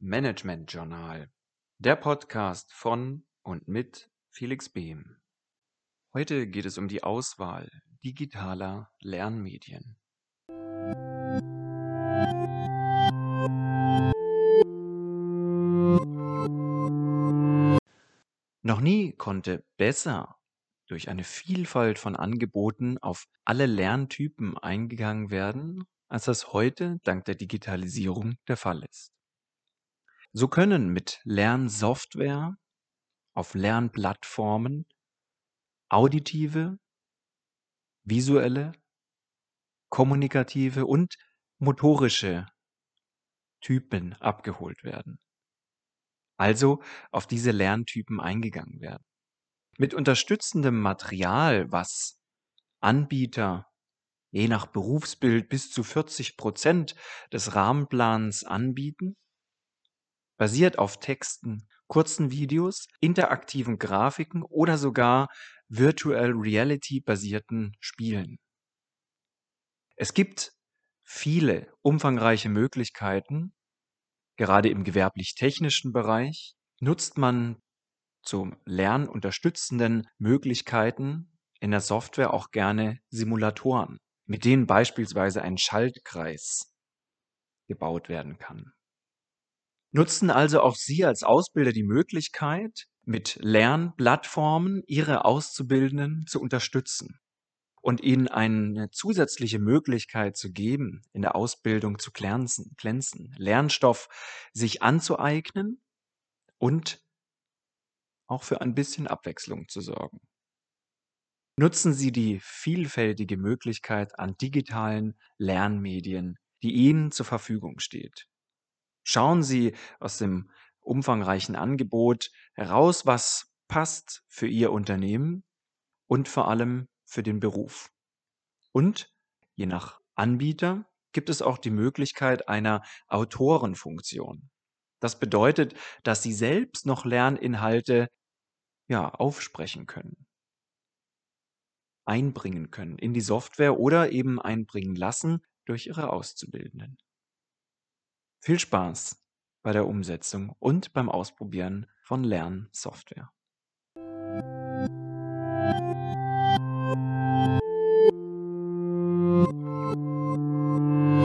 Management Journal, der Podcast von und mit Felix Behm. Heute geht es um die Auswahl digitaler Lernmedien. Noch nie konnte besser durch eine Vielfalt von Angeboten auf alle Lerntypen eingegangen werden, als das heute dank der Digitalisierung der Fall ist. So können mit Lernsoftware auf Lernplattformen auditive, visuelle, kommunikative und motorische Typen abgeholt werden. Also auf diese Lerntypen eingegangen werden. Mit unterstützendem Material, was Anbieter je nach Berufsbild bis zu 40 Prozent des Rahmenplans anbieten, basiert auf Texten, kurzen Videos, interaktiven Grafiken oder sogar Virtual Reality basierten Spielen. Es gibt viele umfangreiche Möglichkeiten, gerade im gewerblich-technischen Bereich nutzt man zum lernunterstützenden Möglichkeiten in der Software auch gerne Simulatoren, mit denen beispielsweise ein Schaltkreis gebaut werden kann. Nutzen also auch Sie als Ausbilder die Möglichkeit, mit Lernplattformen Ihre Auszubildenden zu unterstützen und ihnen eine zusätzliche Möglichkeit zu geben, in der Ausbildung zu glänzen, glänzen Lernstoff sich anzueignen und auch für ein bisschen Abwechslung zu sorgen. Nutzen Sie die vielfältige Möglichkeit an digitalen Lernmedien, die Ihnen zur Verfügung steht. Schauen Sie aus dem umfangreichen Angebot heraus, was passt für Ihr Unternehmen und vor allem für den Beruf. Und je nach Anbieter gibt es auch die Möglichkeit einer Autorenfunktion. Das bedeutet, dass Sie selbst noch Lerninhalte ja, aufsprechen können, einbringen können in die Software oder eben einbringen lassen durch Ihre Auszubildenden. Viel Spaß bei der Umsetzung und beim Ausprobieren von Lernsoftware.